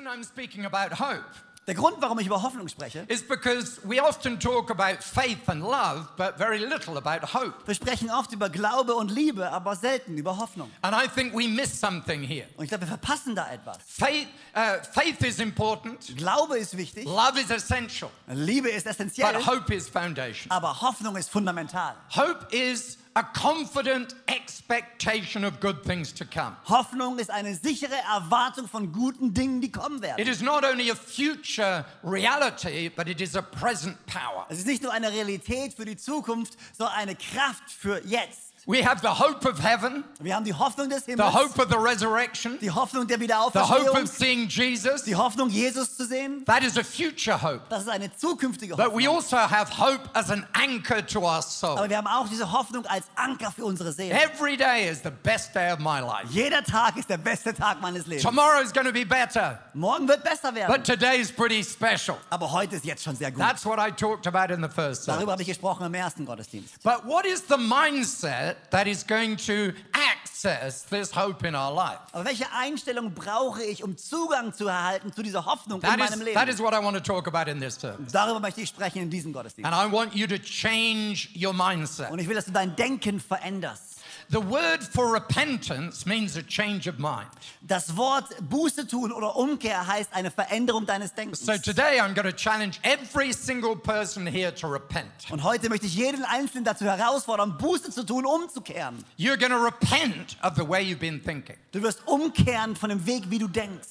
reason I'm speaking about hope Der Grund, warum ich über Hoffnung spreche, is because we often talk about faith and love, but very little about hope. wir sprechen oft über Glaube und Liebe, aber selten über Hoffnung. And I think we miss something here. Und ich glaube, wir verpassen da etwas. Faith, uh, faith is important, Glaube ist wichtig, love is essential, Liebe ist essentiell, but hope is foundation. aber Hoffnung ist fundamental. Hope is a confident expectation of good things to come. Hoffnung ist eine sichere Erwartung von guten Dingen, die kommen werden. It is not only a future reality, but it is a present power. Es ist nicht nur eine Realität für die Zukunft, sondern eine Kraft für jetzt. We have the hope of heaven, Wir haben die Hoffnung des Himmels. the hope of the resurrection, die Hoffnung der Wiederauferstehung. the hope of seeing Jesus. die Hoffnung, Jesus zu sehen. That is a future hope. Das ist eine zukünftige Hoffnung. But we also have hope as an anchor to our soul. Aber wir haben auch diese Hoffnung als Anker für unsere Seele. Every day is the best day of my life. Jeder Tag ist der beste Tag meines Lebens. Tomorrow is going to be better, Morgen wird besser werden. but today is pretty special. Aber heute ist jetzt schon sehr gut. That's what I talked about in the first. Darüber habe ich gesprochen im ersten Gottesdienst. But what is the mindset that is going to access this hope in our life? Aber welche Einstellung brauche ich, um Zugang zu erhalten zu dieser Hoffnung in That meinem is, that is Leben? what I want to talk about in this service. Darüber möchte ich sprechen in diesem Gottesdienst. And I want you to change your mindset. Und ich will, dass du dein Denken veränderst. The word for repentance means a change of mind. Das Wort Buße tun oder Umkehr heißt eine Veränderung deines Denkens. So today I'm going to challenge every single person here to repent. Und heute möchte ich jeden Einzelnen dazu herausfordern, Buße zu tun, umzukehren. You're going to repent of the way you've been thinking. Du wirst umkehren von dem Weg, wie du denkst.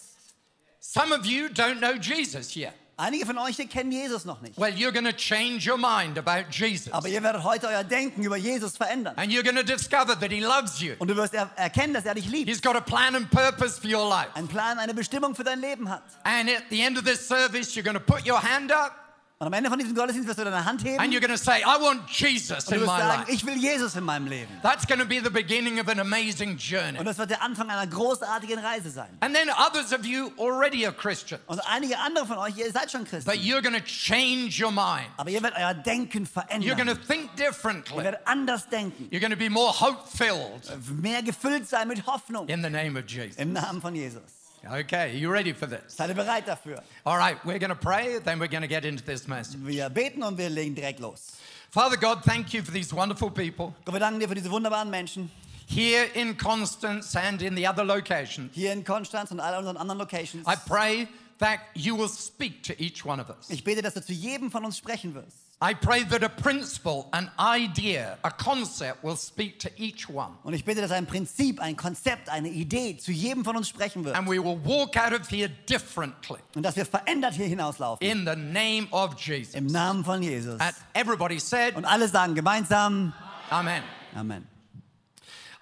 Some of you don't know Jesus yet. Einige von euch hier kennen Jesus noch nicht. Well, you're going to change your mind about Jesus. Aber ihr werdet heute euer Denken über Jesus verändern. And you're going to discover that he loves you. Und du wirst er erkennen, dass er dich liebt. He's got a plan and purpose for your life. Einen Plan, eine Bestimmung für dein Leben hat. And at the end of this service, you're going to put your hand up Und am Ende von diesem Gottesdienst wirst du deine Hand heben and you're going to say, I want Jesus in my sagen, life. ich will Jesus in meinem Leben. That's going to be the beginning of an amazing journey. Und das wird der Anfang einer großartigen Reise sein. And then others of you already are Christians, Und einige andere von euch, ihr seid schon Christen. but you're going to change your mind. Aber ihr werdet euer Denken verändern. You're going to think Ihr differently. werdet anders denken. You're going to be more hope filled Mehr gefüllt sein mit Hoffnung. in the name of Jesus. Im Namen von Jesus. Okay, you ready for this? Seid ihr bereit dafür? All right, we're going to pray, then we're going to get into this message. Wir beten und wir legen direkt los. Father God, thank you for these wonderful people Gott, wir danken dir für diese wunderbaren Menschen here in Constance and in the other locations. hier in Konstanz und all unseren anderen Locations. I pray that you will speak to each one of us. Ich bete, dass du zu jedem von uns sprechen wirst. I pray that a principle, an idea, a concept will speak to each one. Und ich bitte, dass ein Prinzip, ein Konzept, eine Idee zu jedem von uns sprechen wird. And we will walk out of here differently Und dass wir verändert hier hinauslaufen. in the name of Jesus. Im Namen von Jesus. And everybody said, Und alle sagen gemeinsam Amen. Amen.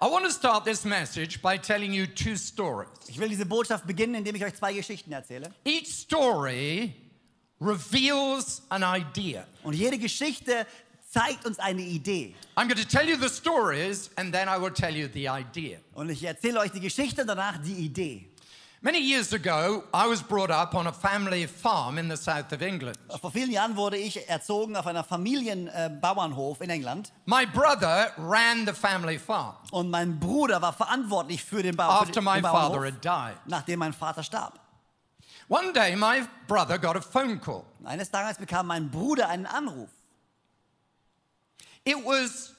I want to start this message by telling you two stories. Ich will diese Botschaft beginnen, indem ich euch zwei Geschichten erzähle. Each story reveals an idea. Und jede Geschichte zeigt uns eine Idee. I'm going to tell you the stories and then I will tell you the idea. Und ich erzähle euch die Geschichte und danach die Idee. Many years ago, I was brought up on a family farm in the south of England. Vor vielen Jahren wurde ich erzogen auf einer Familienbauernhof in England. My brother ran the family farm Und mein Bruder war verantwortlich für den, Bau, after my den father Bauernhof, had died. nachdem mein Vater starb. One day, my brother got a phone call. Eines Tages bekam mein Bruder einen Anruf. It was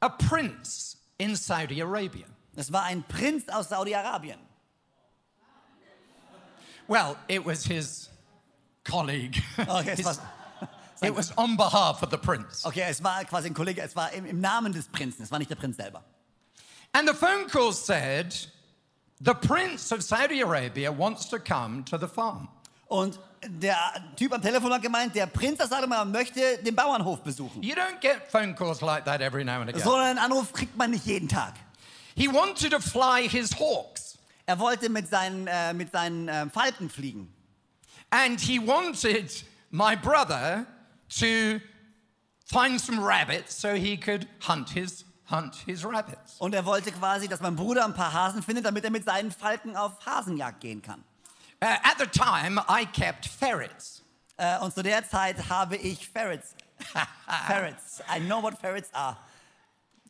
a prince in Saudi Arabia. Es war ein Prinz aus Saudi-Arabien. Well, it was his colleague. Okay, es His- it was on behalf of the prince. okay, es war quasi ein Kollege, es war im, im Namen des Prinzen, es war nicht der Prinz selber. And the phone call said, The prince of Saudi Arabia wants to come to the farm. Und der Typ am Telefon hat gemeint, der Prinz aus Saudi-Arabien möchte den Bauernhof besuchen. You don't get phone calls like that every now and again. So einen Anruf kriegt man nicht jeden Tag. He wanted to fly his hawks Er wollte mit seinen, äh, mit seinen äh, Falken fliegen. and he wanted my brother to find some rabbits so he could hunt his hunt his rabbits. Und er wollte quasi, dass mein Bruder ein paar Hasen findet, damit er mit seinen Falken auf Hasenjagd gehen kann. Uh, at the time, I kept ferrets. Äh, und zu der Zeit habe ich Ferrets. Ferrets. I know what ferrets are.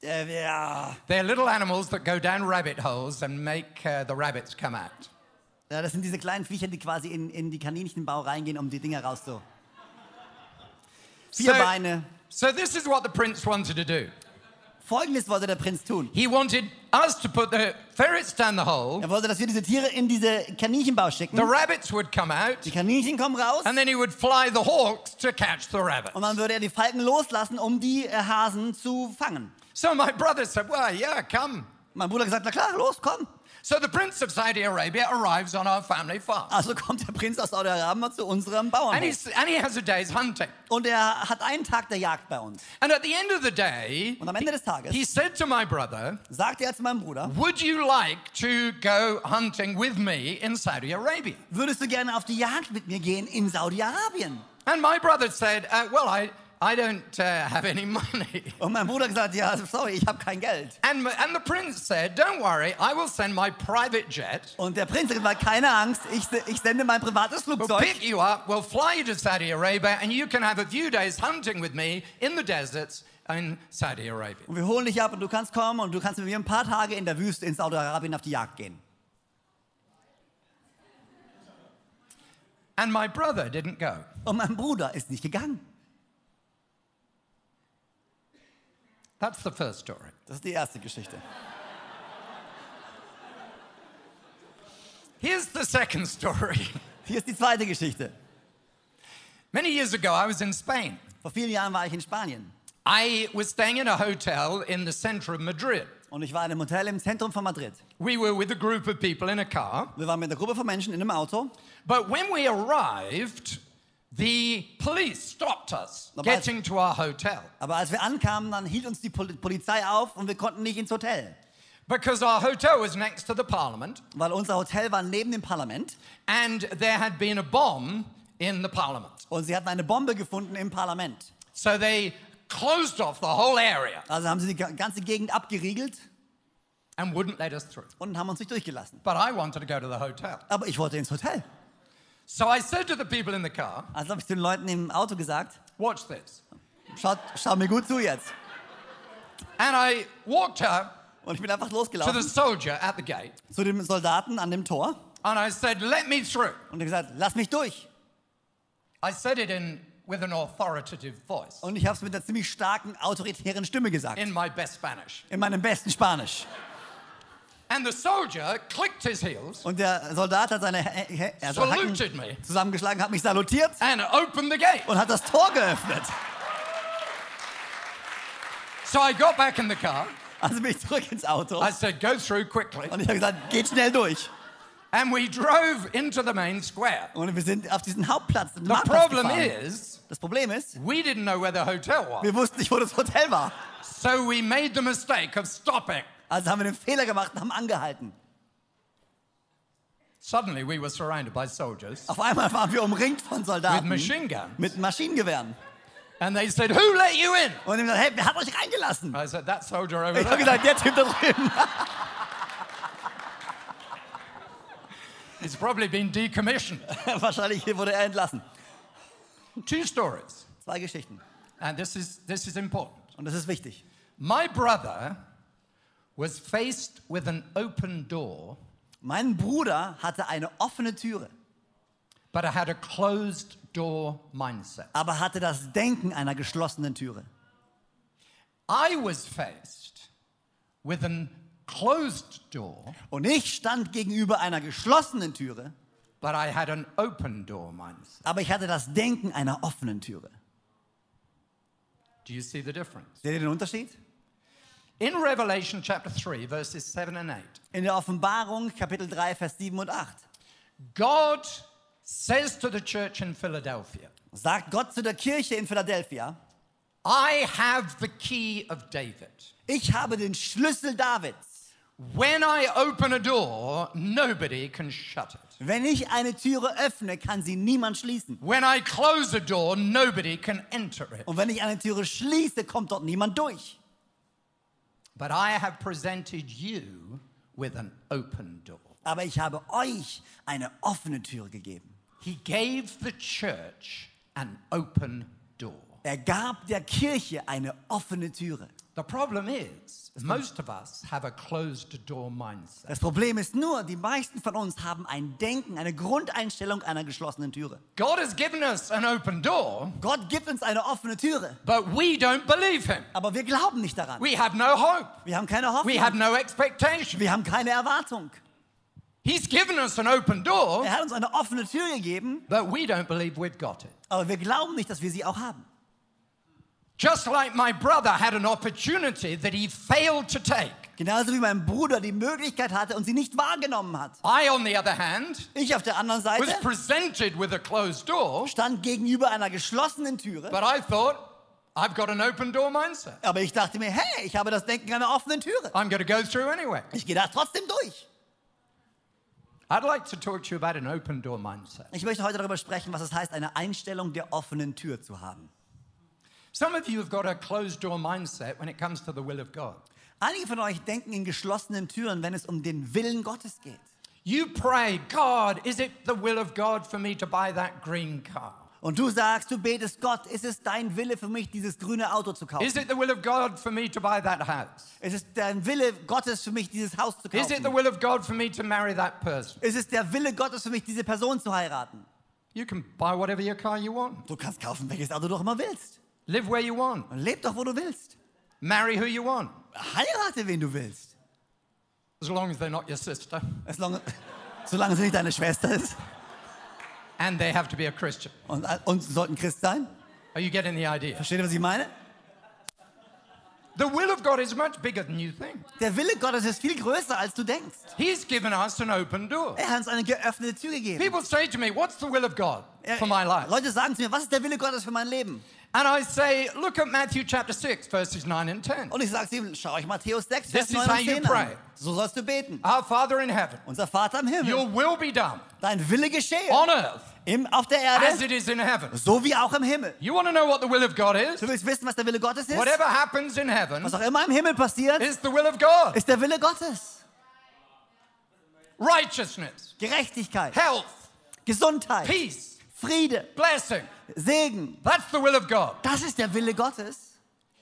Äh, ja. They're little animals that go down rabbit holes and make uh, the rabbits come out. Ja, das sind diese kleinen Viecher, die quasi in, in die Kaninchenbau reingehen, um die Dinger rauszu. Vier So- Beine. So this is what the prince wanted to do. Folgendes wollte der Prinz tun. He wanted us to put the ferrets down the hole. Er wollte, dass wir diese Tiere in diese Kaninchenbau schicken. The rabbits would come out, Die Kaninchen kommen raus and then he would fly the hawks to catch the rabbits. und dann würde er die Falken loslassen, um die äh, Hasen zu fangen. So my brother said, Well, yeah, come. Mein Bruder gesagt, na klar, los, komm. So the prince of Saudi Arabia arrives on our family farm. Also kommt der Prinz aus Saudi-Arabien zu unserem And, Bauernhof. he's, and he has a day's hunting. Und er hat einen Tag der Jagd bei uns. And at the end of the day, Und am Ende des Tages he said to my brother, sagte er zu meinem Bruder, Would you like to go hunting with me in Saudi Arabia? würdest du gerne auf die Jagd mit mir gehen in Saudi-Arabien? And my brother said, uh, Well, I, I don't uh, have any money. Und mein Bruder gesagt, ja, sorry, ich habe kein Geld. And, and the prince said, Don't worry, I will send my private jet. Und der Prinz hat gesagt, keine Angst, ich, ich sende mein privates Flugzeug. We'll pick you up, we'll fly you to Saudi Arabia, and you can have a few days hunting with me in the deserts in Saudi Arabia. und wir holen dich ab und du kannst kommen und du kannst mit mir ein paar Tage in der Wüste in Saudi-Arabien auf die Jagd gehen. And my brother didn't go. Und mein Bruder ist nicht gegangen. That's the first story. Das ist die erste Geschichte. Here's the second story. Hier ist die zweite Geschichte. Many years ago, I was in Spain. Vor vielen Jahren war ich in Spanien I was staying in a hotel in the center of Madrid. und ich war in einem Hotel im Zentrum von Madrid. We were with a group of people in a car, Wir waren mit einer Gruppe von Menschen in einem Auto. but when we arrived, the police stopped us Aber- getting to our hotel Aber als wir ankamen, dann hielt uns die Pol Polizei auf und wir konnten nicht ins Hotel. because our hotel was next to the parliament Weil unser Hotel war neben dem Parlament and there had been a bomb in the parliament. und sie hatten eine Bombe gefunden im Parlament. So they closed off the whole area Also haben sie die ga- ganze Gegend abgeriegelt and wouldn't let us through. und haben uns nicht durchgelassen. But I wanted to go to the hotel. Aber ich wollte ins Hotel. So I said to the people in the car, Also habe ich den Leuten im Auto gesagt, watch this. schaut, schau mir gut zu jetzt. And I walked up Und ich bin einfach to the losgelaufen soldier at the gate zu dem Soldaten an dem Tor and I said, let me through. und er gesagt, lass mich durch. I said it in with an authoritative voice Und ich habe es mit einer ziemlich starken, autoritären Stimme gesagt. in my best Spanish. In meinem besten Spanisch. And the soldier clicked his heels Und der Soldat hat seine Hä- Hä- also Hacken Saluted me. zusammengeschlagen, hat mich salutiert and opened the gate. und hat das Tor geöffnet. So I got back in the car. Also bin ich zurück ins Auto I said, go through quickly. und ich habe gesagt, geht schnell durch. And we drove into the main square. Und wir sind auf diesen Hauptplatz, den The Marktplatz problem gefahren. is, Das Problem ist, we didn't know where the hotel was. wir wussten nicht, wo das Hotel war. So we made the mistake of stopping. Also haben wir den Fehler gemacht und haben angehalten. Suddenly we were surrounded by soldiers Auf einmal waren wir umringt von with Soldaten machine guns. mit Maschinengewehren. And they said, Who let you in? Und die haben gesagt, hey, wer hat euch reingelassen? I said, That soldier over Ich habe gesagt, der Typ da drüben. He's probably been decommissioned. Wahrscheinlich wurde er entlassen. Two stories. Zwei Geschichten. And this is, this is important. Und das ist wichtig. My brother was faced with an open door, Mein Bruder hatte eine offene Türe, but I had a closed door mindset. aber hatte das Denken einer geschlossenen Türe. I was faced with an closed door, Und ich stand gegenüber einer geschlossenen Türe, but I had an open door mindset. aber ich hatte das Denken einer offenen Türe. Do you see the difference? Seht ihr den Unterschied? In Revelation chapter 3, verses 7 and 8, In der Offenbarung, Kapitel 3, Vers 7 und 8, God says to the church in Philadelphia, sagt Gott zu der Kirche in Philadelphia, I have the key of David. ich habe den Schlüssel Davids. When I open a door, nobody can shut it. Wenn ich eine Türe öffne, kann sie niemand schließen. When I close a door, nobody can enter it. Und wenn ich eine Türe schließe, kommt dort niemand durch. But I have presented you with an open door. Aber ich habe euch eine offene Tür gegeben. He gave the church an open door. Er gab der Kirche eine offene Türe. The The problem is, most of us have a closed door mindset. Das Problem ist nur, die meisten von uns haben ein Denken, eine Grundeinstellung einer geschlossenen Türe. God has given us an open door, Gott gibt uns eine offene Türe, but we don't believe Him. aber wir glauben nicht daran. We have no hope. Wir haben keine Hoffnung. We have no expectation. Wir haben keine Erwartung. He's given us an open door, Er hat uns eine offene Tür gegeben, but we don't believe we've got it. aber wir glauben nicht, dass wir sie auch haben. Just like my brother had an opportunity that he failed to take. Genauso wie mein Bruder die Möglichkeit hatte und sie nicht wahrgenommen hat. I, on the other hand, Ich auf der anderen was Seite presented with a closed door, stand gegenüber einer geschlossenen Türe, but I thought, I've got an open door mindset. aber ich dachte mir, hey, ich habe das Denken einer offenen Türe. I'm going to go through anyway. Ich gehe da trotzdem durch. I'd like to talk to you about an open door mindset. Ich möchte heute darüber sprechen, was es heißt, eine Einstellung der offenen Tür zu haben. Some of you have got a closed door mindset when it comes to the will of God. Einige von euch denken in geschlossenen Türen, wenn es um den Willen Gottes geht. You pray, God, is it the will of God for me to buy that green car? Und du sagst, du betest Gott, ist es dein Wille für mich, dieses grüne Auto zu kaufen? Is it the will of God for me to buy that house? Ist es dein Wille Gottes für mich, dieses Haus zu Is it the kaufen? will of God for me to marry that person? Ist es der Wille Gottes für mich, diese Person zu heiraten? You can buy whatever your car you want. Du kannst kaufen, welches Auto du auch immer willst. Live where you want. Leb doch, wo du willst. Marry who you want. Heirate, wen du willst. As long as they're not your sister. As long, solange sie nicht deine Schwester ist. And they have to be a Christian. Und, und sie sollten Christ sein. Are you getting the idea? Versteht ihr, was ich meine? The will of God is much bigger than you think. Der Wille Gottes ist viel größer, als du denkst. He's given us an open door. Er hat uns eine geöffnete Tür gegeben. People say to me, What's the will of God for my life? Leute sagen zu mir, was ist der Wille Gottes für mein Leben? And I say, Look at Matthew chapter 6, verses 9 and 10. Und ich sage ihm, schau euch Matthäus 6, This Vers is 9 how und you 10 pray. an. So sollst du beten. Our Father in heaven, Unser Vater im Himmel, your will be done dein Wille geschehe. on earth Im, auf der as Erde, it is in heaven. so wie auch im Himmel. You want to know what the will of God is? Du willst wissen, was der Wille Gottes ist? Whatever happens in heaven Was auch immer im Himmel passiert, is the will of God. ist der Wille Gottes. Righteousness, Gerechtigkeit, health, Gesundheit, peace, Friede, blessing. Segen. That's the will of God. Das ist der Wille Gottes.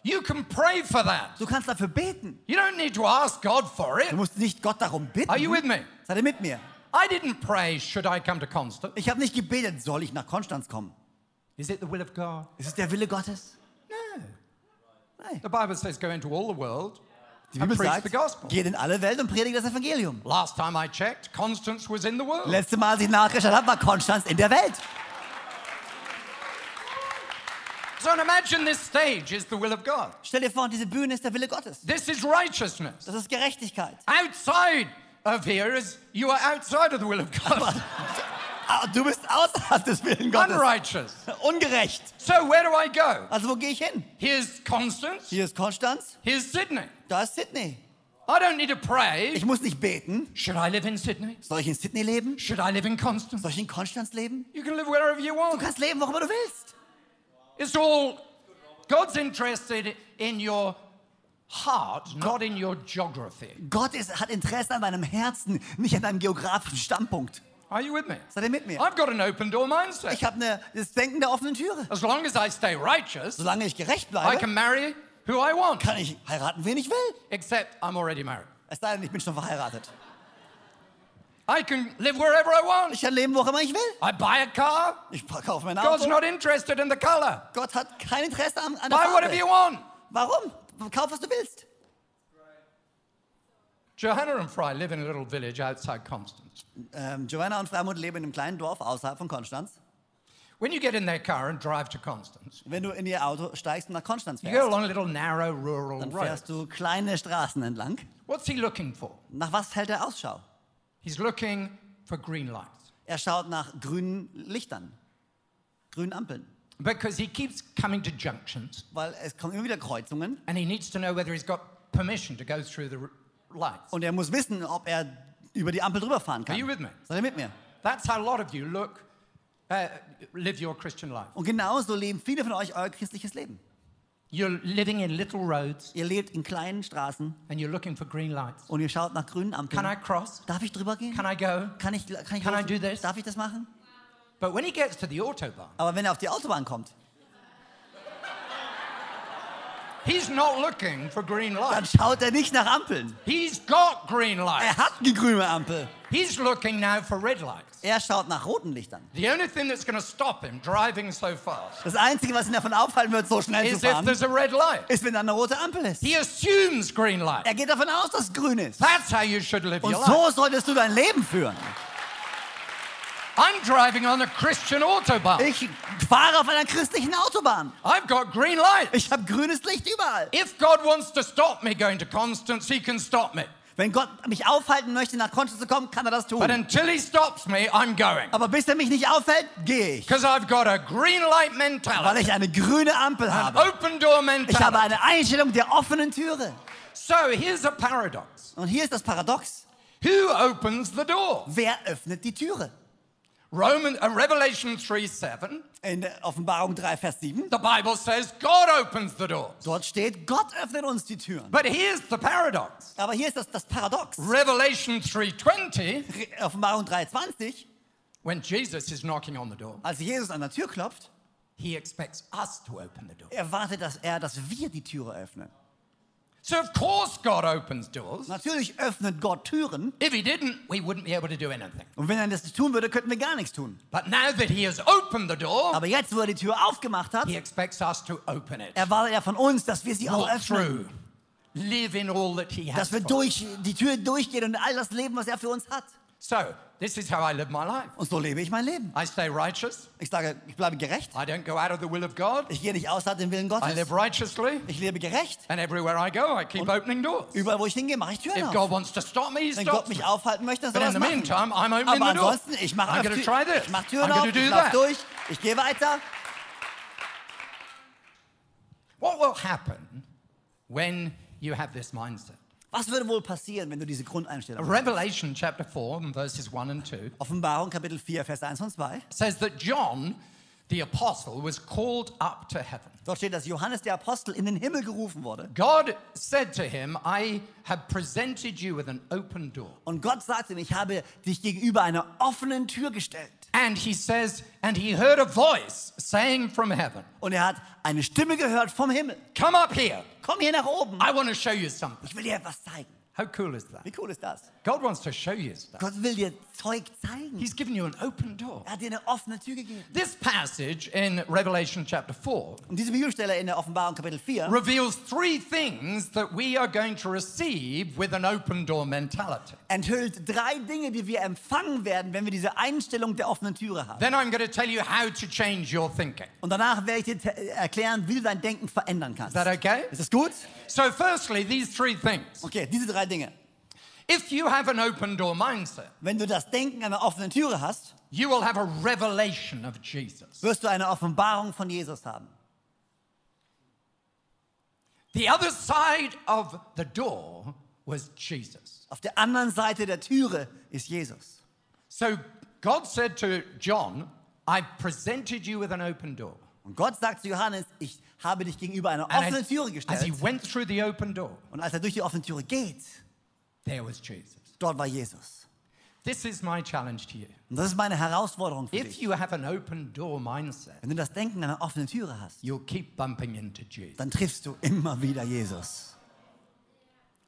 You can pray for that. Du kannst dafür beten. You don't need to ask God for it. Du musst nicht Gott darum bitten. Are you with me? Seid ihr mit mir? I didn't pray, should I come to Constance? Ich habe nicht gebetet, soll ich nach Konstanz kommen? Is it the will of God? Ist es der Wille Gottes? No. Nein. The Bible says go into all the world Die Bibel preach sagt, the geht in alle Welt und predigt das Evangelium. Last time I checked, Constance was in the world. Letzte Mal, als ich nachgeschaut habe, war Konstanz in der Welt. So imagine this stage is the will of God. Stell dir vor, diese Bühne ist der Wille Gottes. This is righteousness. Das ist Gerechtigkeit. Outside is you are outside of the will of God. Du bist außerhalb des Willen Gottes. Unrighteous. Ungerecht. So where do I go? Also wo gehe ich hin? Here's Constance. Hier ist Konstanz, Here's Sydney. da ist Sydney. I don't need to pray. Ich muss nicht beten. Should I live in Sydney? Soll ich in Sydney leben? Should I live in Constance? Soll ich in Konstanz leben? You can live wherever you want. Du kannst leben, wo immer du willst. It's all God's interested in your heart, not in your geography. Gott ist, hat Interesse an deinem Herzen, nicht an deinem geografischen Standpunkt. Are you with me? Seid ihr mit mir? I've got an open door mindset. Ich habe das Denken der offenen Türe. As long as I stay righteous, Solange ich gerecht I bleibe, can marry who I want. kann ich heiraten, wen ich will. Except I'm already married. Es sei denn, ich bin schon verheiratet. I can live wherever I want. Ich kann leben, wo immer ich will. I buy a car. Ich kaufe mein God's Auto. not interested in the color. Gott hat kein Interesse an, an der Buy whatever you Farbe. want. Warum? Kauf, was du willst. Johanna and Fry live in a little village outside Constance. Ähm, Joanna und Freimund leben in einem kleinen Dorf außerhalb von Konstanz. When you get in their car and drive to Constance, Wenn du in ihr Auto steigst und nach Konstanz you go fährst, along a little narrow rural dann road. fährst du kleine Straßen entlang. What's he looking for? Nach was hält er Ausschau? He's looking for green lights Er schaut nach grünen Lichtern, grünen Ampeln, because he keeps coming to junctions weil es kommen immer wieder Kreuzungen and he needs to know whether he's got permission to go through the lights. und er muss wissen, ob er über die Ampel drüber fahren Are you kann. with me? Seid ihr mit mir? That's how a lot of you look, uh, live your Christian life. Und genauso leben viele von euch euer christliches Leben. You're living in little roads Ihr lebt in kleinen Straßen and you're looking for green lights. und ihr schaut nach grünen Ampeln. Can I cross? Darf ich drüber gehen? Can I go? Kann ich, kann ich, Can I do this? Darf ich das machen? But when he gets to the autobahn, Aber wenn er auf die Autobahn kommt, He's not looking for green dann schaut er nicht nach Ampeln. He's got green light. Er hat eine grüne Ampel. He's looking now for red lights. Er schaut nach roten Lichtern. The only thing that's going to stop him driving so fast Das Einzige, was ihn davon aufhalten wird, so schnell zu is if fahren, there's a red light. ist, wenn da eine rote Ampel ist. He assumes green light. Er geht davon aus, dass es grün ist. That's how you should live Und your life. so solltest du dein Leben führen. I'm driving on a Christian autobahn. Ich fahre auf einer christlichen Autobahn. I've got green light. Ich habe grünes Licht überall. If God wants to stop me going to Constance, He can stop me. Wenn Gott mich aufhalten möchte, nach Konstanz zu kommen, kann er das But tun. until He stops me, I'm going. Aber bis er mich nicht aufhält, gehe ich. Because I've got a green light Weil mentality, ich eine grüne Ampel an habe. open door Ich habe mentality. eine Einstellung der offenen Türe. So here's a paradox Und hier ist das Paradox. Who opens the door? Wer öffnet die Türe? Roman, uh, Revelation 3 7, In Offenbarung 3, Vers 7. the Bible says God opens the doors. Dort steht, Gott öffnet uns die Türen. But here's the paradox Aber hier ist das, das Paradox. Revelation 3:20, Offenbarung 3,20, when Jesus is knocking on the door, als Jesus an der Tür klopft, he expects us to open the door. erwartet dass er, dass wir die Türe öffnen. So of course God opens doors. Natürlich öffnet Gott Türen. If he didn't, we wouldn't be able to do anything. Und wenn er das nicht tun würde, könnten wir gar nichts tun. But now that he has opened the door, Aber jetzt, wo er die Tür aufgemacht hat, he expects us to open it. erwartet er von uns, dass wir sie auch öffnen. through. Live in all that he has Dass wir durch die Tür durchgehen und all das Leben, was er für uns hat. So, this is how I live my life. Und so lebe ich mein Leben. I stay righteous. Ich sage, ich bleibe gerecht. I don't go out of the will of God. Ich gehe nicht außerhalb dem Willen Gottes. I live righteously. Ich lebe gerecht. And everywhere I go, I keep opening doors. Überall, wo ich hingehe, mache ich Türen If auf. God wants to stop me, he Wenn Gott mich aufhalten möchte, dann soll But er in das the machen. meantime, I'm opening Aber ansonsten, ich mache I'm going to try this. ich mache I'm Türen auf, ich laufe durch, ich gehe weiter. What will happen when you have this mindset? Was würde wohl passieren, wenn du diese Grundeinstellung hast? Revelation chapter 4 and verses 1 and 2 Offenbarung Kapitel 4, Vers 1 und 2. says that John, the apostle, was called up to heaven. Dort steht, dass Johannes der Apostel in den Himmel gerufen wurde. God said to him, I have presented you with an open door. Und Gott sagte ihm, ich habe dich gegenüber einer offenen Tür gestellt. And he says, and he heard a voice saying from heaven, Und er hat eine Stimme gehört vom Himmel. Come up here. Komm hier nach oben. I want to show you something. Ich will dir etwas zeigen. How cool is that? Wie cool ist das? God wants to show you stuff. Gott will dir Zeug zeigen. He's given you an open door. Er hat dir eine offene Tür gegeben. This passage in Revelation chapter 4 Und diese Bibelstelle in der Offenbarung Kapitel 4 reveals three things that we are going to receive with an open door mentality. enthüllt drei Dinge, die wir empfangen werden, wenn wir diese Einstellung der offenen Türe haben. Then I'm going to tell you how to change your thinking. Und danach werde ich dir te- erklären, wie du dein Denken verändern kannst. Is that okay? Ist das gut? So, firstly, these three things. Okay, diese drei Dinge. If you have an open door mindset, Wenn du das Denken einer offenen Türe hast, you will have a revelation of Jesus. wirst du eine Offenbarung von Jesus haben. The other side of the door was Jesus. Auf der anderen Seite der Türe ist Jesus. So, God said to John, I presented you with an open door. Und Gott sagt zu Johannes, ich habe dich gegenüber einer And offenen as, Türe as he gestellt. went through the open door, Und als er durch die offene Türe geht, there was Jesus. dort war Jesus. This is my challenge to you. Und das ist meine Herausforderung für If dich. you have an open door mindset, Wenn du das Denken einer offenen Türe hast, you'll keep bumping into Jesus. dann triffst du immer wieder Jesus.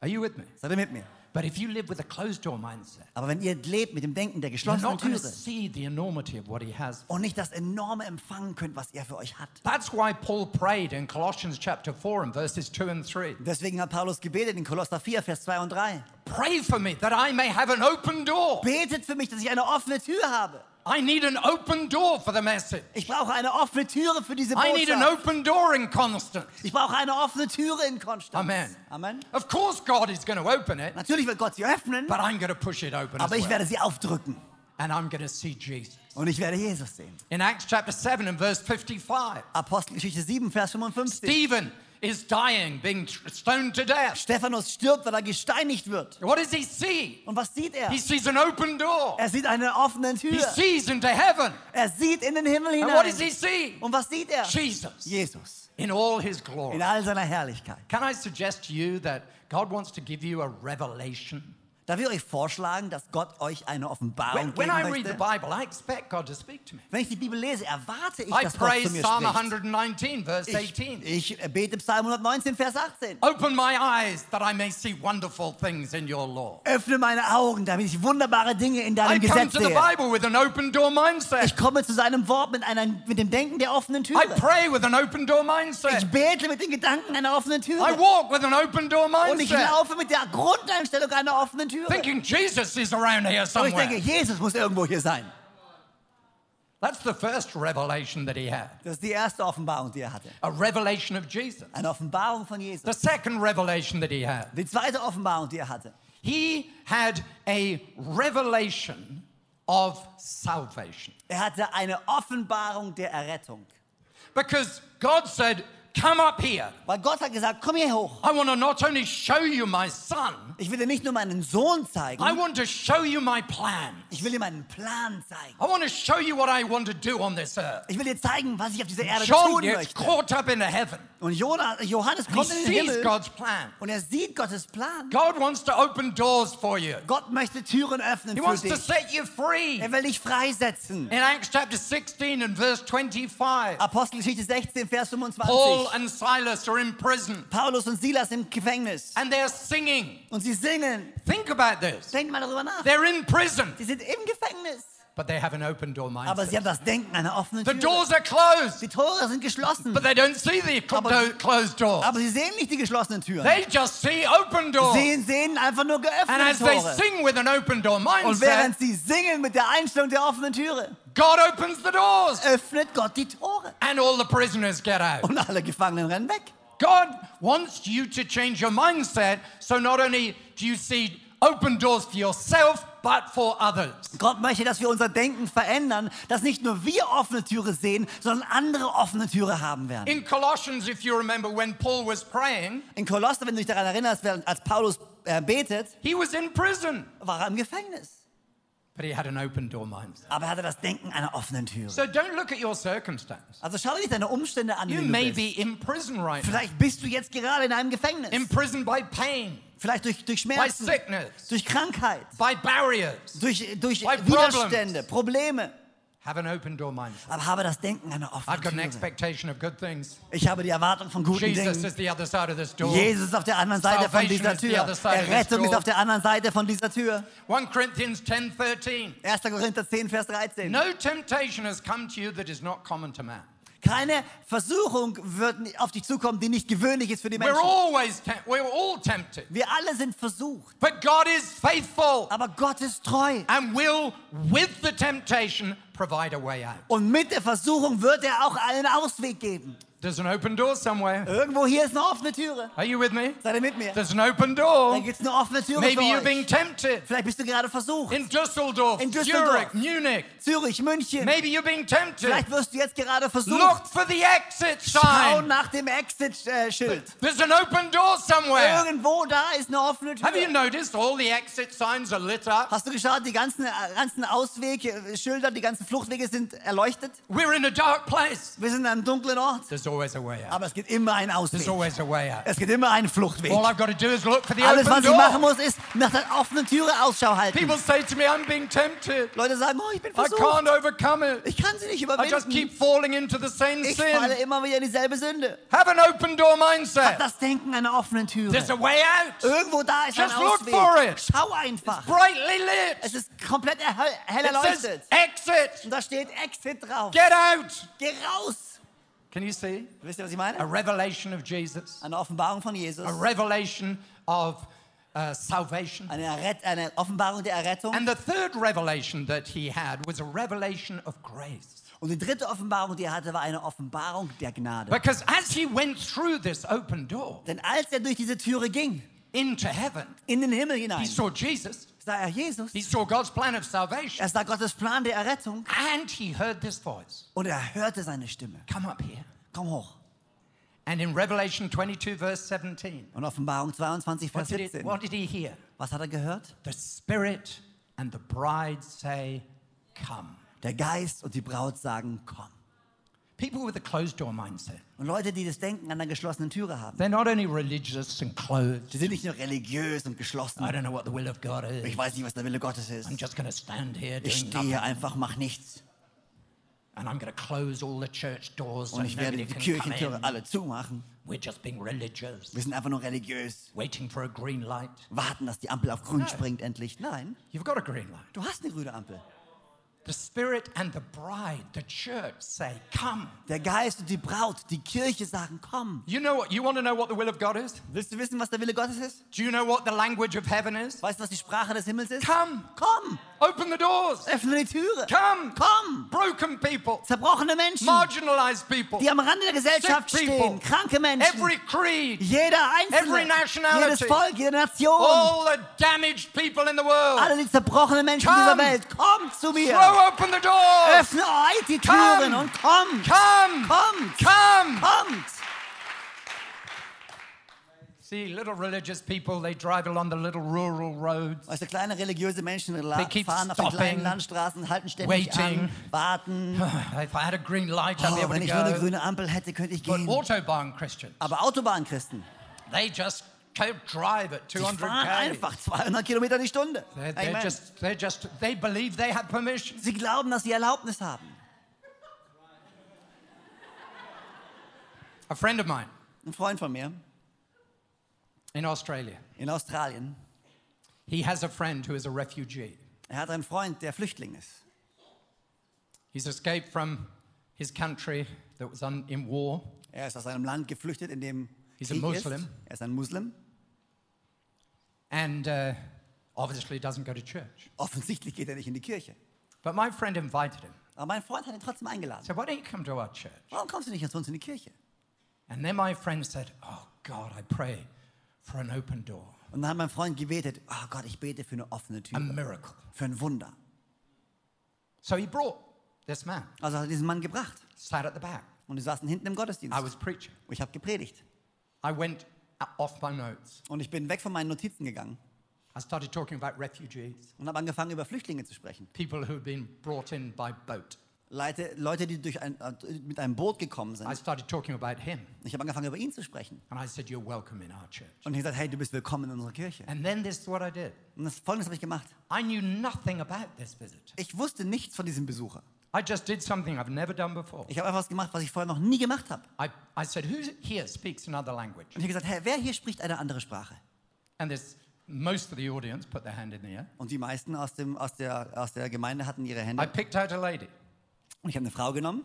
Are you with me? Seid ihr mit mir? But if you live with a closed door mindset, Aber wenn ihr lebt mit dem Denken der geschlossenen not going to Türe see the enormity of what he has. und nicht das enorme empfangen könnt, was er für euch hat. That's why Paul prayed in Colossians chapter 4 and verses 2 and 3. Deswegen hat Paulus gebetet in Kolosser 4, Vers 2 und 3. Pray for me that I may have an open door. Betet für mich, dass ich eine offene Tür habe. I need an open door for the message. Ich brauche eine offene Türe für diese Botschaft. I need an open door in Constance. Ich brauche eine offene Türe in Konstanz. Amen. Amen. Of course, God is going to open it, Natürlich wird Gott sie öffnen, but I'm going to push it open aber ich well. werde sie aufdrücken. And I'm going to see Jesus. Und ich werde Jesus sehen. In Acts chapter 7 and verse 55, Apostelgeschichte 7, Vers 55. Stephen is dying, being stoned to death. Stephanus stirbt, weil er gesteinigt wird. What does he see? Und was sieht er? He sees an open door. Er sieht eine offene Tür. He sees into heaven. Er sieht in den Himmel And what does he see? Und was sieht er? Jesus Jesus. in all his glory. In all seiner Herrlichkeit. Can I suggest to you that God wants to give you a revelation? Da will ich euch vorschlagen, dass Gott euch eine Offenbarung When, when I geben möchte. Bible, I. Wenn ich die Bibel lese, erwarte ich, I dass Gott pray zu mir Psalm spricht. 119, verse 18. Ich, ich bete Psalm 119, Vers 18. Open my eyes that I may see wonderful things in your law. Öffne meine Augen, damit ich wunderbare Dinge in I deinem come Gesetz to the sehe. Bible with an open door mindset. Ich komme zu seinem Wort mit, einer, mit dem Denken der offenen Türe. I pray with an open door mindset. Ich bete mit den Gedanken einer offenen I Türe. walk with an open door Und ich mindset. laufe mit der Grundeinstellung einer offenen Türe. Thinking Jesus is around here Und ich denke. Jesus muss irgendwo hier sein. That's the first revelation that he had. Das ist die erste Offenbarung, die er hatte. A revelation of Jesus. Eine Offenbarung von Jesus. The second revelation that he had. Die zweite Offenbarung, die er hatte. He had a revelation of salvation. Er hatte eine Offenbarung der Errettung. Because God said, Come up here. Weil Gott hat gesagt, komm hier hoch. I want to not only show you my son, Ich will dir nicht nur meinen Sohn zeigen, I want to show you my plan. ich will dir meinen Plan zeigen. I want to show you what I want to do on this earth. Ich will dir zeigen, was ich auf dieser Erde John tun möchte. caught up into heaven. Und Johannes He kommt in den sees Himmel God's plan. und er sieht Gottes Plan. God wants to open doors for you. Gott möchte Türen öffnen He für wants to dich. set you free. Er will dich freisetzen. In Acts chapter 16 and verse 25, Apostelgeschichte 16, Vers 25. Paul and Silas are in prison Paulus und Silas im Gefängnis. and they're singing. Und sie singen. Think about this. Denkt mal darüber nach. They're in prison, Sie sind im Gefängnis. but they have an open door mindset. Aber sie haben das Denken einer offenen Tür. The doors are closed, Die Tore sind geschlossen. but they don't see the Aber- closed doors. Aber sie sehen nicht die geschlossenen Türen. They just see open doors. Sie sehen einfach nur geöffnete And geöffnete as they sing with an open door mindset, Und während sie singen mit der Einstellung der offenen Türe, God opens the doors öffnet Gott die Tore. and all the prisoners get out. Und alle Gefangenen rennen weg. God wants you to change your mindset so not only do you see open doors for yourself, but for others. Gott möchte, dass wir unser Denken verändern, dass nicht nur wir offene Türe sehen, sondern andere offene Türe haben werden. In Colossians, if you remember when Paul was praying, In Kolosser, wenn du dich daran erinnerst, als Paulus äh, betet, he was in prison, war er im Gefängnis. But he had an open door mindset. Aber er hatte das Denken einer offenen Türe. So don't look at your circumstance. Also schau dir nicht deine Umstände an, You may du be bist. in prison right now, Vielleicht bist du jetzt gerade in einem Gefängnis. imprisoned by pain, Vielleicht durch, durch by Schmerzen, sickness, durch Krankheit, by barriers. durch, durch By Widerstände, Probleme. Have an open door mindset. Aber habe das Denken einer I've offenen got an expectation of good things. Ich habe die Erwartung von guten Jesus Dingen. is the other side of this door. Jesus ist auf der anderen Seite von Salvation dieser is the Tür. Errettung ist auf der anderen Seite von dieser Tür. 1 Corinthians 10 13. 1. Korinther 10, Vers 13. No temptation has come to you that is not common to man. Keine Versuchung wird auf dich zukommen, die nicht gewöhnlich ist für die We're Menschen. always tem- we're all tempted. Wir alle sind versucht. But God is faithful Aber Gott ist treu. and will, with the temptation, provide a way out. Und mit der Versuchung wird er auch einen Ausweg geben. There's an open door somewhere. Irgendwo hier ist eine offene Türe. Are you with me? Seid ihr mit mir? There's an open Da door. gibt es eine offene Türe Maybe you're being tempted Vielleicht bist du gerade versucht. in Düsseldorf, In Düsseldorf. Zurich, Munich. Zürich, München. Maybe you're being tempted. Vielleicht wirst du jetzt gerade versucht. Look for the exit Schau sign. nach dem Exit-Schild. There's an open door somewhere. Irgendwo da ist eine offene Have you Tür. noticed all the exit signs are lit up? Hast du geschaut, die ganzen, äh, ganzen Auswegschilder, die ganzen Fluchtwege sind erleuchtet? We're in a dark place. Wir sind an einem dunklen Ort. There's always a way out. Aber es gibt immer einen There's Ausweg. always a way out. Es gibt immer einen Fluchtweg. All I've got to do is look for the Alles, open was ich machen door. muss, ist nach der offenen Türe Ausschau halten. People say to me, I'm being tempted. Leute sagen, oh, ich bin I versucht. can't overcome it. Ich kann sie nicht I just überwinden. keep falling into the same Ich falle sin. immer wieder in dieselbe Sünde. Have an open door mindset. Das Denken einer offenen Türe. There's a way out. Irgendwo da ist ein Just look Ausweg. for it. Schau einfach. Brightly Es lit. ist komplett hell It says erleuchtet. exit. Und da steht Exit drauf. Get out. Geh raus. Can you see? Wisst ihr, was ich A revelation of Jesus. Eine Offenbarung von Jesus. A revelation of uh, salvation. Eine, Erret eine Offenbarung der Errettung. And the third revelation that he had was a revelation of grace. Und die dritte Offenbarung, die er hatte, war eine Offenbarung der Gnade. Because as he went through this open door Denn als er durch diese Türe ging, into heaven, in den Himmel hinein, he saw Jesus, sah er Jesus. he saw God's plan of salvation, Er sah Gottes Plan der Errettung and he heard this voice und er hörte seine Stimme. Come up here. Komm hoch. And in Revelation 22, verse 17, Und Offenbarung 22, what Vers did, it, 17. what did he hear? Was hat er gehört? The Spirit and the bride say, Come. Der Geist und die Braut sagen, komm. People with a closed door mindset. Und Leute, die das Denken an einer geschlossenen Türe haben. They're not only religious and closed. Die sind nicht nur religiös und geschlossen. I don't know what the will of God is. Ich weiß nicht, was der Wille Gottes ist. I'm just to stand here Ich stehe nothing. einfach, mach nichts. And I'm to close all the church doors Und ich werde die Kirchentüre alle zumachen. We're just being religious, Wir sind einfach nur religiös. waiting for a green light. Warten, dass die Ampel auf grün springt endlich. Nein, You've got a green light. du hast eine grüne Ampel. The Spirit and the bride, the church say, Come. Der Geist und die Braut, die Kirche sagen, komm. You know what? You want to know what the will of God is? Willst du wissen, was der Wille Gottes ist? Do you know what the language of heaven is? Weißt du, was die Sprache des Himmels ist? Come. Komm, Open the doors. öffne die Türe. Come. Komm, Broken people, zerbrochene Menschen, marginalized people, die am Rande der Gesellschaft Sick stehen, people. kranke Menschen, every creed, jeder every nationality. jedes Volk, jede Nation, all the damaged people in the world. alle die zerbrochenen Menschen Come. dieser Welt, kommt zu mir. Throw open the doors. Öffne die Türen Come. und kommt. Come. Kommt. Come. Kommt. See, little religious people, they drive along the little rural roads. Weißt du, kleine religiöse Menschen They fahren auf den kleinen Landstraßen, halten ständig waiting. an, warten. if I had a green light, I'd be Oh, able wenn to ich nur eine go. grüne Ampel hätte, könnte ich But gehen. Autobahn Christians, Aber Autobahnchristen, they just can't drive at die 200 fahren einfach 200 Kilometer die Stunde. They're, they're Amen. just, they're just, they believe they have permission. Sie glauben, dass sie Erlaubnis haben. A friend of mine Ein Freund von mir in Australia, in Australien, he has a friend who is a refugee. er hat einen Freund, der Flüchtling ist. He's escaped from his country that was un, in war. Er ist aus einem Land geflüchtet, in dem He's a Krieg ist. Muslim. Er ist ein Muslim. and uh, obviously doesn't go to church. Offensichtlich geht er nicht in die Kirche. But my friend invited him. Aber mein Freund hat ihn trotzdem eingeladen. So why don't you come to our church? Warum kommst du nicht zu uns in die Kirche? And then my friend said, Oh God, I pray for an open door, Und dann hat mein Freund gebetet, oh Gott, ich bete für eine offene a Tür, miracle. für ein Wunder. So he brought this man, Also hat er diesen Mann gebracht. sat at the back. Und die saßen hinten im Gottesdienst. I was preaching. Und ich habe gepredigt. I went off my notes. Und ich bin weg von meinen Notizen gegangen I started talking about refugees, und habe angefangen, über Flüchtlinge zu sprechen. people who had been brought in by boat. Leute, Leute die durch ein, mit einem Boot gekommen I sind. started talking about him. Ich habe angefangen, über ihn zu sprechen. And I said, You're welcome in our church. Und ich gesagt, hey, du bist willkommen in unserer Kirche. And then this is what I did. Und das Folgendes habe ich gemacht. I knew nothing about this visit. Ich wusste nichts von diesem Besucher. I just did something I've never done before. Ich habe einfach was gemacht, was ich vorher noch nie gemacht habe. I, I said, Who here speaks another language? Und ich habe gesagt, hey, wer hier spricht eine andere Sprache? And there's most of the audience put their hand in the air. Und die meisten aus, dem, aus, der, aus der Gemeinde hatten ihre Hände. I picked out a lady. Und ich habe eine Frau genommen.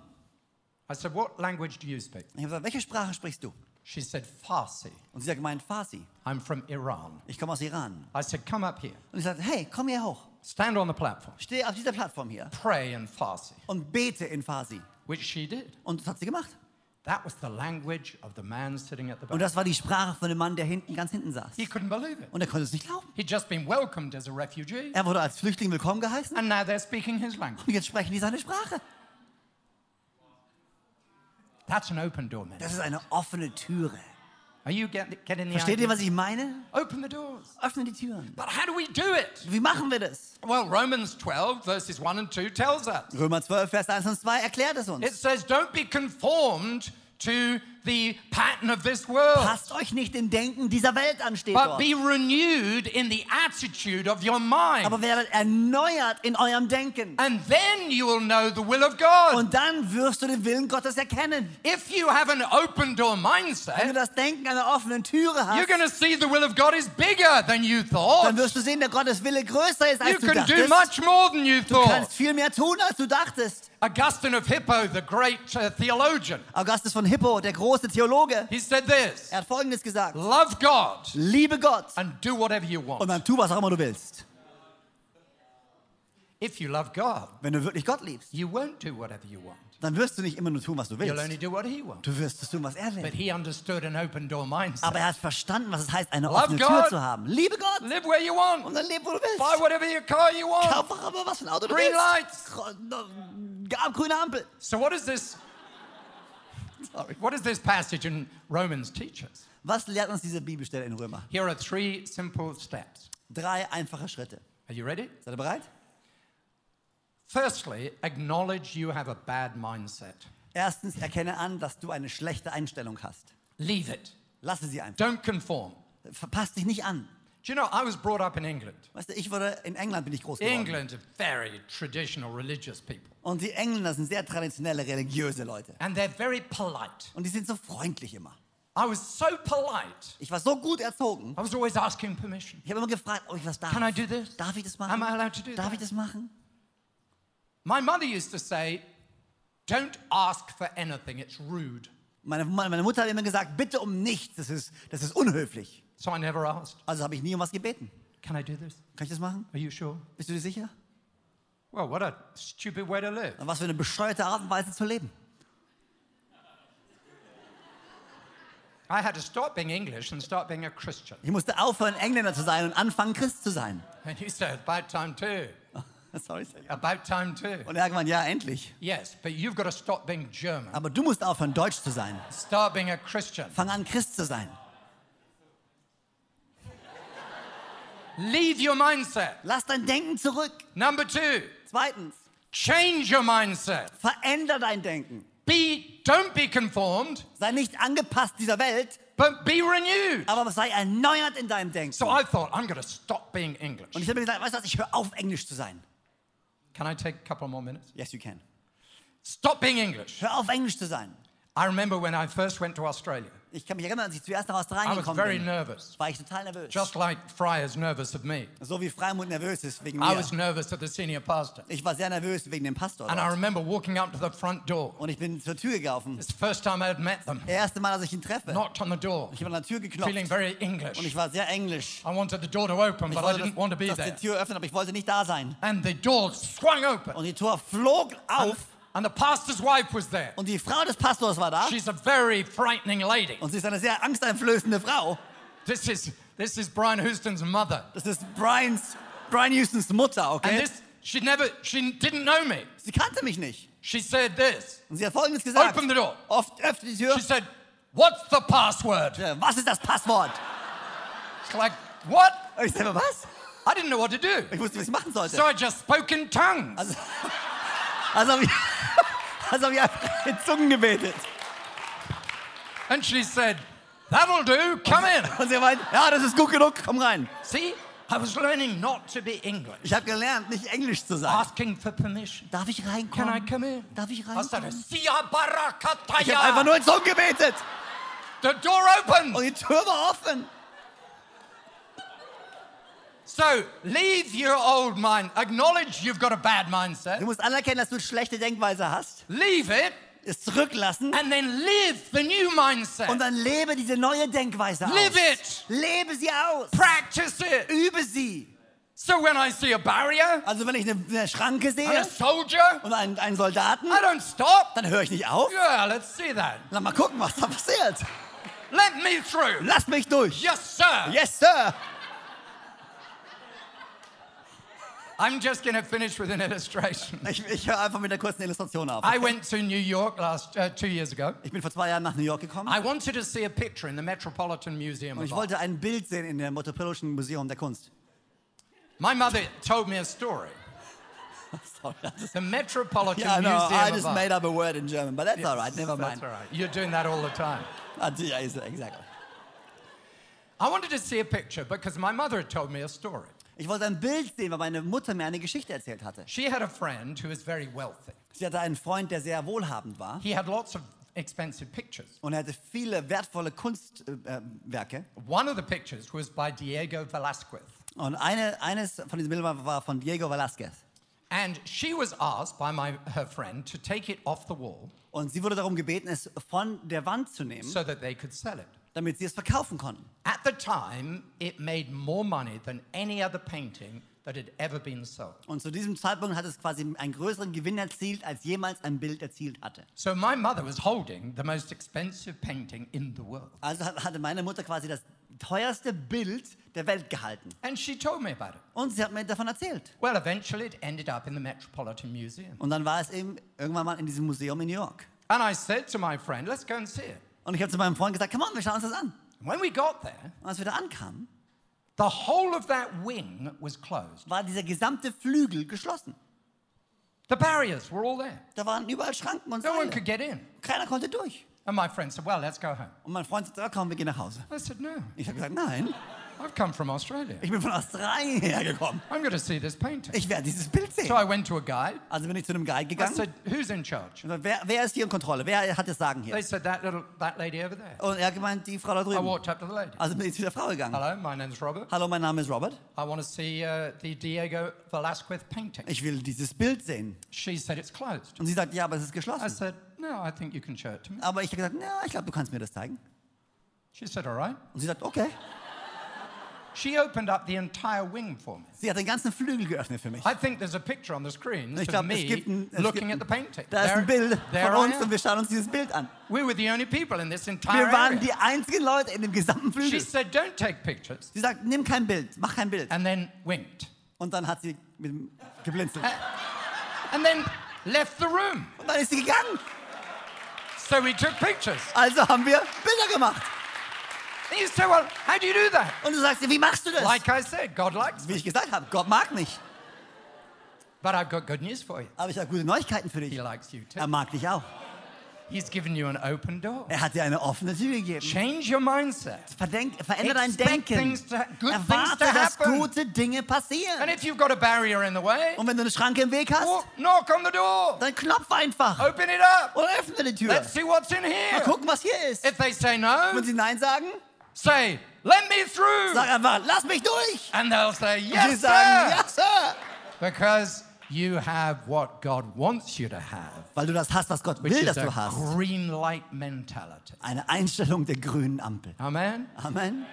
I said, What language do you speak? Und ich habe gesagt, welche Sprache sprichst du? She said, Farsi. Und sie hat gemeint, Farsi. I'm from Iran. Ich komme aus Iran. I said, Come up here. Und ich sagte, hey, komm hier hoch. Stand on the platform. Steh auf dieser Plattform hier Pray in Farsi, und bete in Farsi. which she did. Und das hat sie gemacht. That was the language of the man sitting at the Und back. das war die Sprache von dem Mann, der hinten, ganz hinten saß. He couldn't believe it. Und er konnte es nicht glauben. He'd just been welcomed as a refugee, Er wurde als Flüchtling willkommen geheißen and now they're speaking his language. und jetzt sprechen die seine Sprache. That's an open door, man. Das ist eine offene Türe. Are you get, getting the Versteht ihr, idea? was ich meine? Open the doors. Öffne die Türen. But how do we do it? Wie machen wir das? Well, Romans 12, verses 1 and 2 tells us. Römer 12, Vers 1 und 2 erklärt es uns. It says, Don't be conformed to the pattern of this world, Passt euch nicht dem Denken dieser Welt an, steht but dort. be renewed in the attitude of your mind. Aber werdet erneuert in eurem Denken. And then you will know the will of God. Und dann wirst du den Willen Gottes erkennen. If you have an open door Wenn du mindset, das Denken einer offenen Türe you're hast, going to see the will of God is bigger than you dann thought. wirst du sehen, der Gottes Wille größer ist, You als du can do dachtest. much more than you Du kannst thought. viel mehr tun, als du dachtest. Augustine of Hippo, the great uh, theologian, Augustus von Hippo, der große Theologe, he said this er hat Folgendes gesagt. Love God Liebe Gott and do whatever you und want. dann tu, was auch immer du willst. If you love God, Wenn du wirklich Gott liebst, you won't do whatever you want. dann wirst du nicht immer nur tun, was du willst. Du wirst es tun, was er will. Aber er hat verstanden, was es heißt, eine Love offene God. Tür zu haben. Liebe Gott Live where you want. und dann leb, wo du Buy willst. whatever your car you want. Kauf auch immer, was für ein Auto du Green willst. lights. Gr- Grüne Ampel. So what does this Sorry. what does this passage in Romans teach us? Was lehrt uns diese Bibelstelle in Römer? Here are three simple steps. Drei einfache Schritte. Are you ready? Seid ihr bereit? Firstly, acknowledge you have a bad mindset. Erstens, erkenne an, dass du eine schlechte Einstellung hast. Leave it. Lasse sie einfach. Don't conform. Verpass dich nicht an. Do you know, I was brought up in England. Weißt du, ich wurde in England bin ich groß geworden. England are very traditional religious people. Und die Engländer sind sehr traditionelle religiöse Leute. And they're very polite. Und die sind so freundlich immer. I was so polite. Ich war so gut erzogen. I was always asking permission. Ich habe immer gefragt, ob ich was darf. Can I do this? Darf ich das machen? Am I allowed to do darf that? ich das machen? My mother used to say, don't ask for anything, it's rude. Meine, meine Mutter hat immer gesagt, bitte um nichts, das ist, das ist unhöflich. So I never asked. Also habe ich nie um was gebeten. Can I do this? Kann ich das machen? Are you sure? Bist du dir sicher? Well, what a stupid way to live. Was für eine bescheuerte Art und Weise zu leben. I had to stop being English and start being a Christian. Ich musste aufhören, Engländer zu sein und anfangen, Christ zu sein. And you said, about time too. Sorry. About time too. Und irgendwann, ja, endlich. Yes, but you've got to stop being German. Aber du musst aufhören, Deutsch zu sein. Start being a Christian. Fang an, Christ zu sein. Leave your mindset. Lass dein Denken zurück. Number two, Zweitens, change your mindset. veränder dein Denken. Be, don't be conformed, Sei nicht angepasst dieser Welt, but be renewed. aber sei erneuert in deinem Denken. So I thought, I'm going to stop being English. Und ich habe mir gesagt, weißt du was, ich höre auf, Englisch zu sein. Can I take a couple more minutes? Yes, you can. Stop being English. Hör auf, Englisch zu sein. I remember when I first went to Australia, Ich kann mich erinnern, als ich zuerst nach I Australien was gekommen very bin, nervous, war ich total nervös. just like Fry is nervous of me. So wie Freimund nervös ist wegen I mir. was nervous of the senior pastor. Ich war sehr nervös wegen dem Pastor. And I remember walking up to the front door. Und ich bin zur Tür gelaufen. It's the first time I had met them. Das erste Mal, dass ich ihn treffe. Knocked on the door, Ich habe an der Tür feeling geklopft very English. und ich war sehr englisch. I wanted the door to open, Ich but I wollte, didn't want to be dass, dass there. die Tür öffnet, aber ich wollte nicht da sein. And the door swung open. Und die Tür flog auf And the pastor's wife was there. und die Frau des Pastors war da. She's a very frightening lady. Und sie ist eine sehr angsteinflößende Frau. This is, this is Brian Houston's mother. Das ist Brians, Brian Houstons Mutter, okay? And this, she never, she didn't know me. Sie kannte mich nicht. She said this. Und sie hat Folgendes gesagt. Open the door. Oft öffnet die Tür. She said, what's the password? Ja, Was ist das Passwort? It's like, what? Ich sage, was? I didn't know what to do. Ich wusste, was ich machen sollte. So I just spoke in tongues. Also, also habe ich, also hab ich einfach in Zungen gebetet. And she said, that'll do, come in. Und sie meint, ja, das ist gut genug, komm rein. See, I was learning not to be English, Ich habe gelernt, nicht Englisch zu sein. asking for permission. Darf ich Can reinkommen? I come in? Darf ich reinkommen? Ich habe einfach nur in Zungen gebetet. The door opened. Und die Tür war offen. So leave your old mind. Acknowledge you've got a bad mindset. Du musst anerkennen, dass du eine schlechte Denkweise hast. Leave it Es zurücklassen. and then live the new mindset. Und dann lebe diese neue Denkweise aus. Live it. Lebe sie aus. Practice it. Übe sie. So when I see a barrier Also wenn ich eine, eine Schranke and a sehe soldier, und einen, einen Soldaten, I don't stop. dann höre ich nicht auf. Yeah, let's see that. Lass mal gucken, was da passiert. Let me through. Lass mich durch. Yes, sir. Yes, Sir. I'm just going to finish with an illustration. Ich, ich höre einfach mit einer kurzen Illustration auf. I went to New York last uh, two years ago. Ich bin vor zwei Jahren nach New York gekommen I wanted to see a picture in the Metropolitan Museum und of ich wollte ein Bild sehen in dem Metropolitan Museum der Kunst. My mother told me a story. Sorry, The Metropolitan Yeah, no, I just made up a word in German, but that's all right, never mind. That's all right. You're doing that all the time. Ah, yeah, exactly. I wanted to see a picture because my mother had told me a story. Ich wollte ein Bild sehen, weil meine Mutter mir eine Geschichte erzählt hatte. She had a friend who was very wealthy. Sie hatte einen Freund, der sehr wohlhabend war He had lots of expensive pictures. und er hatte viele wertvolle Kunstwerke. One of the pictures was by Diego Velázquez. Und eine, eines von diesen Bildern war von Diego Velázquez. And she was asked by my, her friend to take it off the wall Und sie wurde darum gebeten, es von der Wand zu nehmen, so that they could sell it. Damit sie es verkaufen konnten. At the time, it made more money than any other painting that had ever been sold. Und zu diesem Zeitpunkt hat es quasi einen größeren Gewinn erzielt, als jemals ein Bild erzielt hatte. So my mother was holding the most expensive painting in the world. Also hat- hatte meine Mutter quasi das teuerste Bild der Welt gehalten. And she told me about it. Und sie hat mir davon erzählt. Well, eventually it ended up in the Metropolitan Museum. Und dann war es eben irgendwann mal in diesem Museum in New York. And I said to my friend, let's go and see it. Und ich habe zu meinem Freund gesagt, komm on, wir schauen uns das an. When we got there, Und als wir da ankamen, the whole of that wing was closed. war dieser gesamte Flügel geschlossen. The barriers were all there. Da waren überall Schranken und No one Seile. could get in. Keiner konnte durch. And my friend said, Well, let's go home. Und mein Freund sagte, "Ja, komm, wir gehen nach Hause. I said, No, Ich habe gesagt, nein, I've come from Australia. ich bin von Australien hergekommen. I'm going to see this painting. Ich werde dieses Bild sehen. So I went to a guide. Also bin ich zu einem Guide I gegangen. said, Who's in charge? Und wer, wer ist hier in Kontrolle? Wer hat das Sagen hier? They said, That little that lady over there. Und er hat gemeint, die Frau da I drüben. walked up to the lady. Also bin ich zu der Frau gegangen. Hello, my name's Robert. Hallo, mein Name ist Robert. I want to see uh, the Diego Velasquez painting. Ich will dieses Bild sehen. She said, It's closed. Und sie sagt, ja, aber es ist I geschlossen. said, No, I think you can show it to me. Aber ich habe gesagt, ja, ich glaube, du kannst mir das zeigen. She said, All right. Und sie sagt, okay. She opened up the entire wing for me. Sie hat den ganzen Flügel geöffnet für mich. I think there's a picture on the screen Ich glaube, es gibt ein, es looking gibt at the ein, painting. Da ist ein Bild there von uns und wir schauen uns dieses Bild an. We were the only people in this entire Wir waren die einzigen Leute in dem gesamten She Flügel. said, Don't take pictures. Sie sagt, nimm kein Bild, mach kein Bild. And then winked. Und dann hat sie mit dem geblinzelt. And then left the room. Und dann ist sie gegangen. So we took pictures. Also haben wir Bilder gemacht. And you say, Well, how do you do that? Und du sagst, wie machst du das? Like I said, God likes Wie ich gesagt habe, Gott mag mich. But I've got good news for you. Aber ich habe gute Neuigkeiten für He dich. likes you too. Er mag dich auch. He's given you an open door. Er hat dir eine offene Tür gegeben. Change your mindset. Verdenk, verändere dein Denken. to- Erwarte, dass gute Dinge And passieren. if you've got a barrier in the way, Und wenn du eine Schranke im Weg hast, knock on the door. dann klopf einfach Open it up. und öffne die Tür. Let's see what's in Mal here. gucken, was hier ist. If they say Wenn no, sie Nein sagen, say, let me through. sag einfach, lass mich durch. And they'll say, Und sie yes, sagen, sir. ja, Sir. Because you have what God wants you to have, Weil du das hast, was Gott will, dass a du hast. green light mentality. Eine Einstellung der grünen Ampel. Amen. Amen.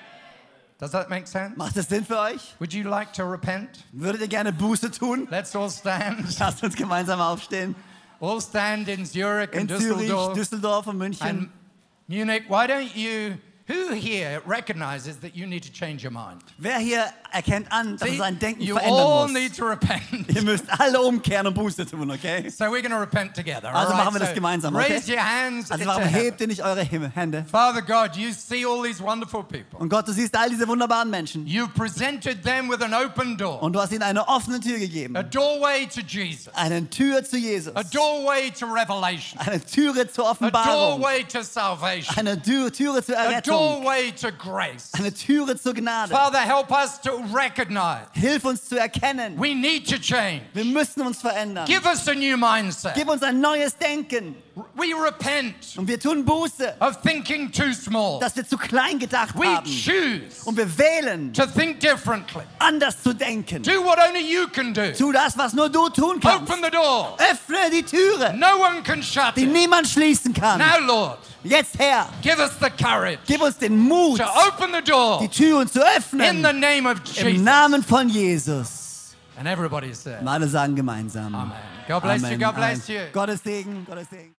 Does that make sense? Macht das Sinn für euch? Would you like to repent? Würdet ihr gerne Buße tun? Let's all stand. Lasst uns gemeinsam aufstehen. All stand in Zurich In and Zürich, Düsseldorf Düsseldorf und München. and Munich. Why don't you, who here recognizes that you need to change your mind? Wer hier erkennt an, dass See, er sein Denken you verändern all muss? need to repent. Ihr müsst alle umkehren und Buße tun, okay? So we're going to repent together. all Also right? machen wir das So gemeinsam, okay? Raise your hands Also into warum heaven. hebt ihr nicht eure Hände? Father God, you see all these wonderful people. Und Gott, du siehst er all diese wunderbaren Menschen. You presented them with an open door, Und du hast ihnen eine offene Tür a gegeben. doorway to Jesus, Eine Tür zu Jesus. a doorway to revelation, Eine Türe zur a Offenbarung. doorway to salvation, er Eine Tür, Türe zur a Errettung. Doorway to grace. Eine Türe zur Gnade. Father, help us to recognize Hilf uns zu erkennen. we need to change. Wir müssen uns verändern. Give us a new mindset. Gib uns ein neues Denken. We repent Und wir tun Buße, of thinking too small. dass wir zu klein gedacht We haben. choose Und wir wählen, to think differently. anders zu denken. Do what only you can do. Tu das, was nur du tun kannst. Open the door. Öffne die Türe, No one can shut die it. niemand schließen kann. Now, Lord, Jetzt, Herr, give us the courage gib uns den Mut, to open the door die Türen zu in the name of Im Jesus. Namen von Jesus. And everybody said, Und alle sagen gemeinsam. Amen. God bless you. God bless Amen. you. Gottes Segen, Gottes Segen.